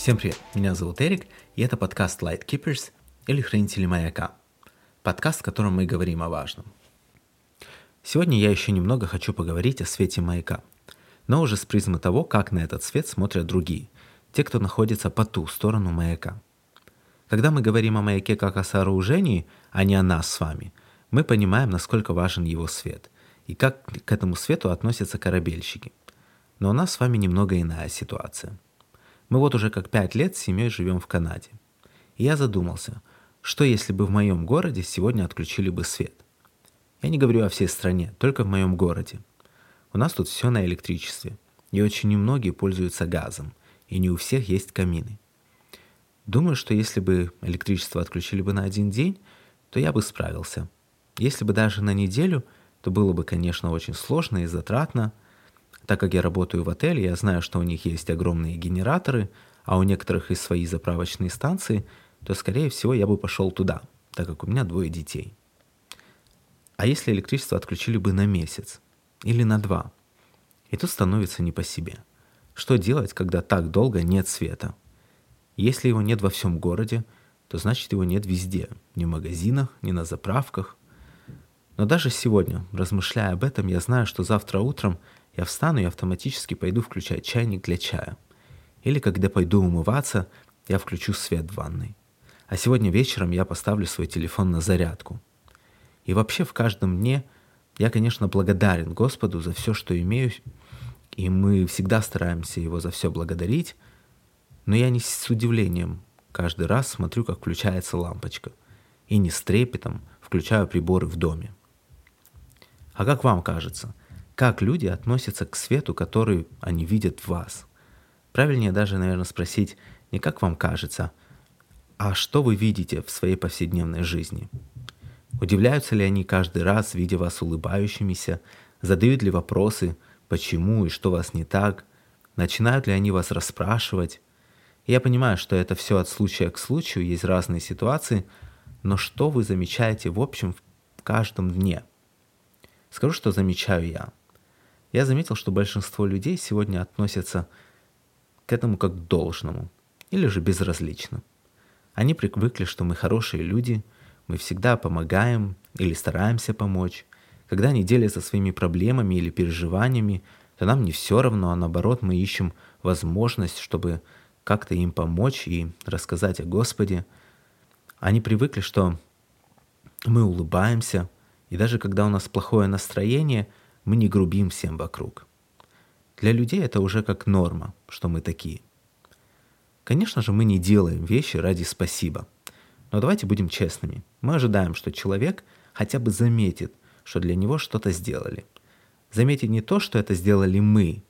Всем привет, меня зовут Эрик, и это подкаст Light Keepers или Хранители Маяка. Подкаст, в котором мы говорим о важном. Сегодня я еще немного хочу поговорить о свете маяка, но уже с призмы того, как на этот свет смотрят другие, те, кто находится по ту сторону маяка. Когда мы говорим о маяке как о сооружении, а не о нас с вами, мы понимаем, насколько важен его свет и как к этому свету относятся корабельщики. Но у нас с вами немного иная ситуация. Мы вот уже как пять лет с семьей живем в Канаде. И я задумался, что если бы в моем городе сегодня отключили бы свет? Я не говорю о всей стране, только в моем городе. У нас тут все на электричестве, и очень немногие пользуются газом, и не у всех есть камины. Думаю, что если бы электричество отключили бы на один день, то я бы справился. Если бы даже на неделю, то было бы, конечно, очень сложно и затратно. Так как я работаю в отеле, я знаю, что у них есть огромные генераторы, а у некоторых и свои заправочные станции, то, скорее всего, я бы пошел туда, так как у меня двое детей. А если электричество отключили бы на месяц или на два? И тут становится не по себе. Что делать, когда так долго нет света? Если его нет во всем городе, то значит его нет везде, ни в магазинах, ни на заправках. Но даже сегодня, размышляя об этом, я знаю, что завтра утром я встану и автоматически пойду включать чайник для чая. Или когда пойду умываться, я включу свет в ванной. А сегодня вечером я поставлю свой телефон на зарядку – и вообще в каждом дне я, конечно, благодарен Господу за все, что имею, и мы всегда стараемся Его за все благодарить, но я не с удивлением каждый раз смотрю, как включается лампочка, и не с трепетом включаю приборы в доме. А как вам кажется, как люди относятся к свету, который они видят в вас? Правильнее даже, наверное, спросить не как вам кажется, а что вы видите в своей повседневной жизни – Удивляются ли они каждый раз, видя вас улыбающимися, задают ли вопросы, почему и что вас не так, начинают ли они вас расспрашивать. Я понимаю, что это все от случая к случаю, есть разные ситуации, но что вы замечаете в общем в каждом дне? Скажу, что замечаю я. Я заметил, что большинство людей сегодня относятся к этому как к должному или же безразлично. Они привыкли, что мы хорошие люди – мы всегда помогаем или стараемся помочь. Когда они делятся своими проблемами или переживаниями, то нам не все равно, а наоборот мы ищем возможность, чтобы как-то им помочь и рассказать о Господе. Они привыкли, что мы улыбаемся, и даже когда у нас плохое настроение, мы не грубим всем вокруг. Для людей это уже как норма, что мы такие. Конечно же, мы не делаем вещи ради спасибо – но давайте будем честными. Мы ожидаем, что человек хотя бы заметит, что для него что-то сделали. Заметит не то, что это сделали мы,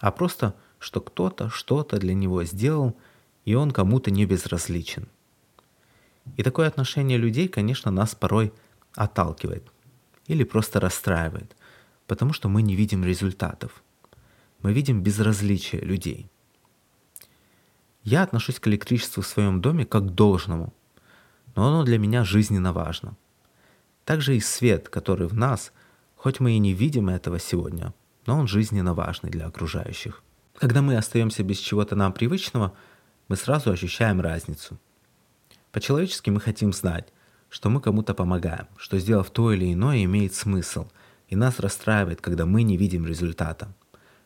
а просто, что кто-то что-то для него сделал, и он кому-то не безразличен. И такое отношение людей, конечно, нас порой отталкивает или просто расстраивает, потому что мы не видим результатов. Мы видим безразличие людей. Я отношусь к электричеству в своем доме как к должному – но оно для меня жизненно важно. Также и свет, который в нас, хоть мы и не видим этого сегодня, но он жизненно важный для окружающих. Когда мы остаемся без чего-то нам привычного, мы сразу ощущаем разницу. По-человечески мы хотим знать, что мы кому-то помогаем, что сделав то или иное имеет смысл, и нас расстраивает, когда мы не видим результата.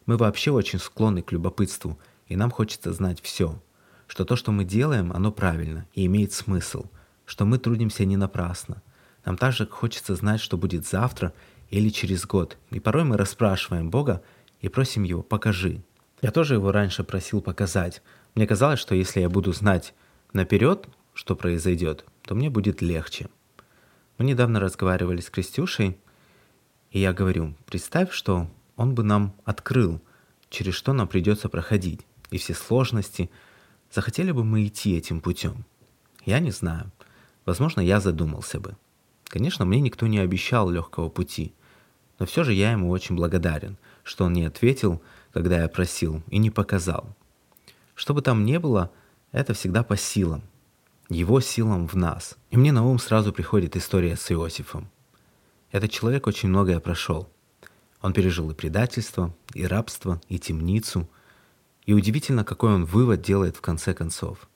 Мы вообще очень склонны к любопытству, и нам хочется знать все, что то, что мы делаем, оно правильно и имеет смысл – что мы трудимся не напрасно. Нам также хочется знать, что будет завтра или через год. И порой мы расспрашиваем Бога и просим Его «покажи». Я тоже его раньше просил показать. Мне казалось, что если я буду знать наперед, что произойдет, то мне будет легче. Мы недавно разговаривали с Крестюшей, и я говорю, представь, что он бы нам открыл, через что нам придется проходить, и все сложности. Захотели бы мы идти этим путем? Я не знаю. Возможно, я задумался бы. Конечно, мне никто не обещал легкого пути, но все же я ему очень благодарен, что он не ответил, когда я просил, и не показал. Что бы там ни было, это всегда по силам, его силам в нас. И мне на ум сразу приходит история с Иосифом. Этот человек очень многое прошел. Он пережил и предательство, и рабство, и темницу. И удивительно, какой он вывод делает в конце концов.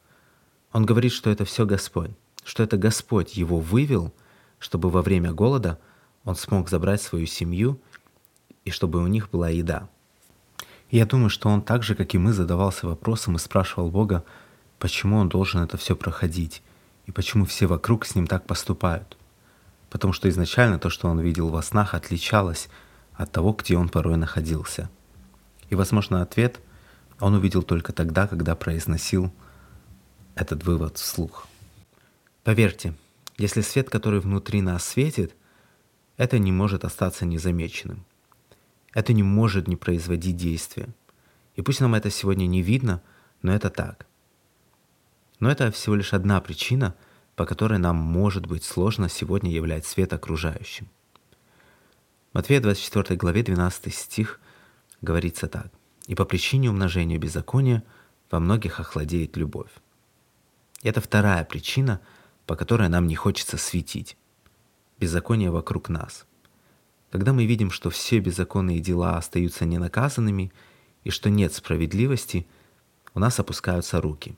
Он говорит, что это все Господь, что это Господь его вывел, чтобы во время голода он смог забрать свою семью и чтобы у них была еда. И я думаю, что он так же, как и мы, задавался вопросом и спрашивал Бога, почему он должен это все проходить и почему все вокруг с ним так поступают. Потому что изначально то, что он видел во снах, отличалось от того, где он порой находился. И, возможно, ответ он увидел только тогда, когда произносил этот вывод вслух. Поверьте, если свет, который внутри нас светит, это не может остаться незамеченным. Это не может не производить действия. И пусть нам это сегодня не видно, но это так. Но это всего лишь одна причина, по которой нам может быть сложно сегодня являть свет окружающим. Матфея 24 главе 12 стих говорится так. «И по причине умножения беззакония во многих охладеет любовь». Это вторая причина, по которой нам не хочется светить. Беззаконие вокруг нас – когда мы видим, что все беззаконные дела остаются ненаказанными и что нет справедливости, у нас опускаются руки.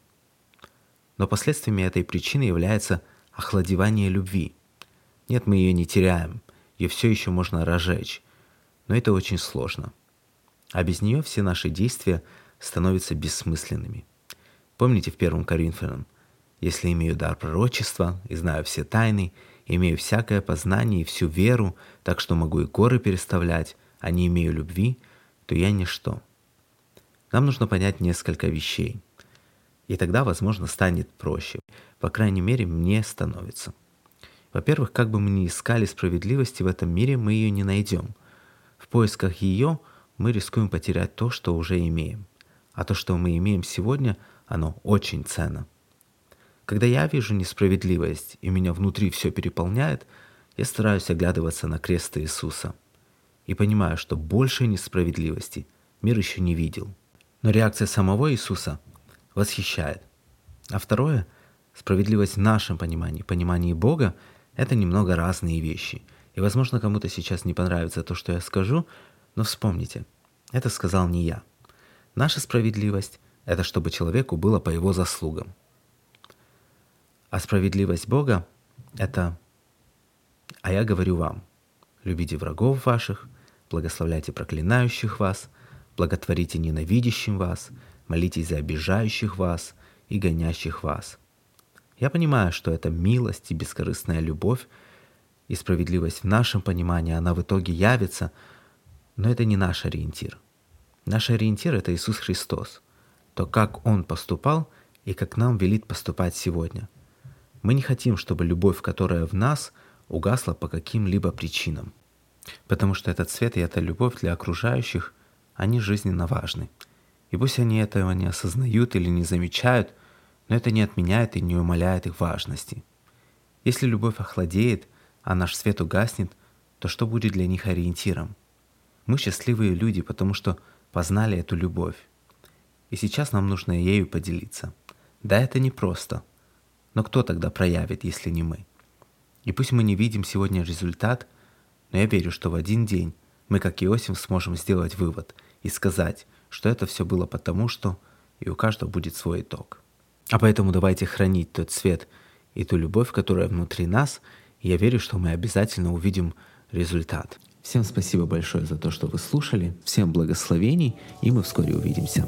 Но последствиями этой причины является охладевание любви. Нет, мы ее не теряем, ее все еще можно разжечь, но это очень сложно. А без нее все наши действия становятся бессмысленными. Помните в 1 Коринфянам, если имею дар пророчества и знаю все тайны, имею всякое познание и всю веру, так что могу и горы переставлять, а не имею любви, то я ничто. Нам нужно понять несколько вещей. И тогда, возможно, станет проще. По крайней мере, мне становится. Во-первых, как бы мы ни искали справедливости в этом мире, мы ее не найдем. В поисках ее мы рискуем потерять то, что уже имеем. А то, что мы имеем сегодня, оно очень ценно. Когда я вижу несправедливость, и меня внутри все переполняет, я стараюсь оглядываться на крест Иисуса и понимаю, что большей несправедливости мир еще не видел. Но реакция самого Иисуса восхищает. А второе, справедливость в нашем понимании, понимании Бога, это немного разные вещи. И, возможно, кому-то сейчас не понравится то, что я скажу, но вспомните, это сказал не я. Наша справедливость – это чтобы человеку было по его заслугам – а справедливость Бога – это «А я говорю вам, любите врагов ваших, благословляйте проклинающих вас, благотворите ненавидящим вас, молитесь за обижающих вас и гонящих вас». Я понимаю, что это милость и бескорыстная любовь, и справедливость в нашем понимании, она в итоге явится, но это не наш ориентир. Наш ориентир – это Иисус Христос, то, как Он поступал и как нам велит поступать сегодня – мы не хотим, чтобы любовь, которая в нас, угасла по каким-либо причинам. Потому что этот свет и эта любовь для окружающих, они жизненно важны. И пусть они этого не осознают или не замечают, но это не отменяет и не умаляет их важности. Если любовь охладеет, а наш свет угаснет, то что будет для них ориентиром? Мы счастливые люди, потому что познали эту любовь. И сейчас нам нужно ею поделиться. Да, это непросто – но кто тогда проявит, если не мы? И пусть мы не видим сегодня результат, но я верю, что в один день мы, как Иосиф, сможем сделать вывод и сказать, что это все было потому, что и у каждого будет свой итог. А поэтому давайте хранить тот свет и ту любовь, которая внутри нас, и я верю, что мы обязательно увидим результат. Всем спасибо большое за то, что вы слушали, всем благословений, и мы вскоре увидимся.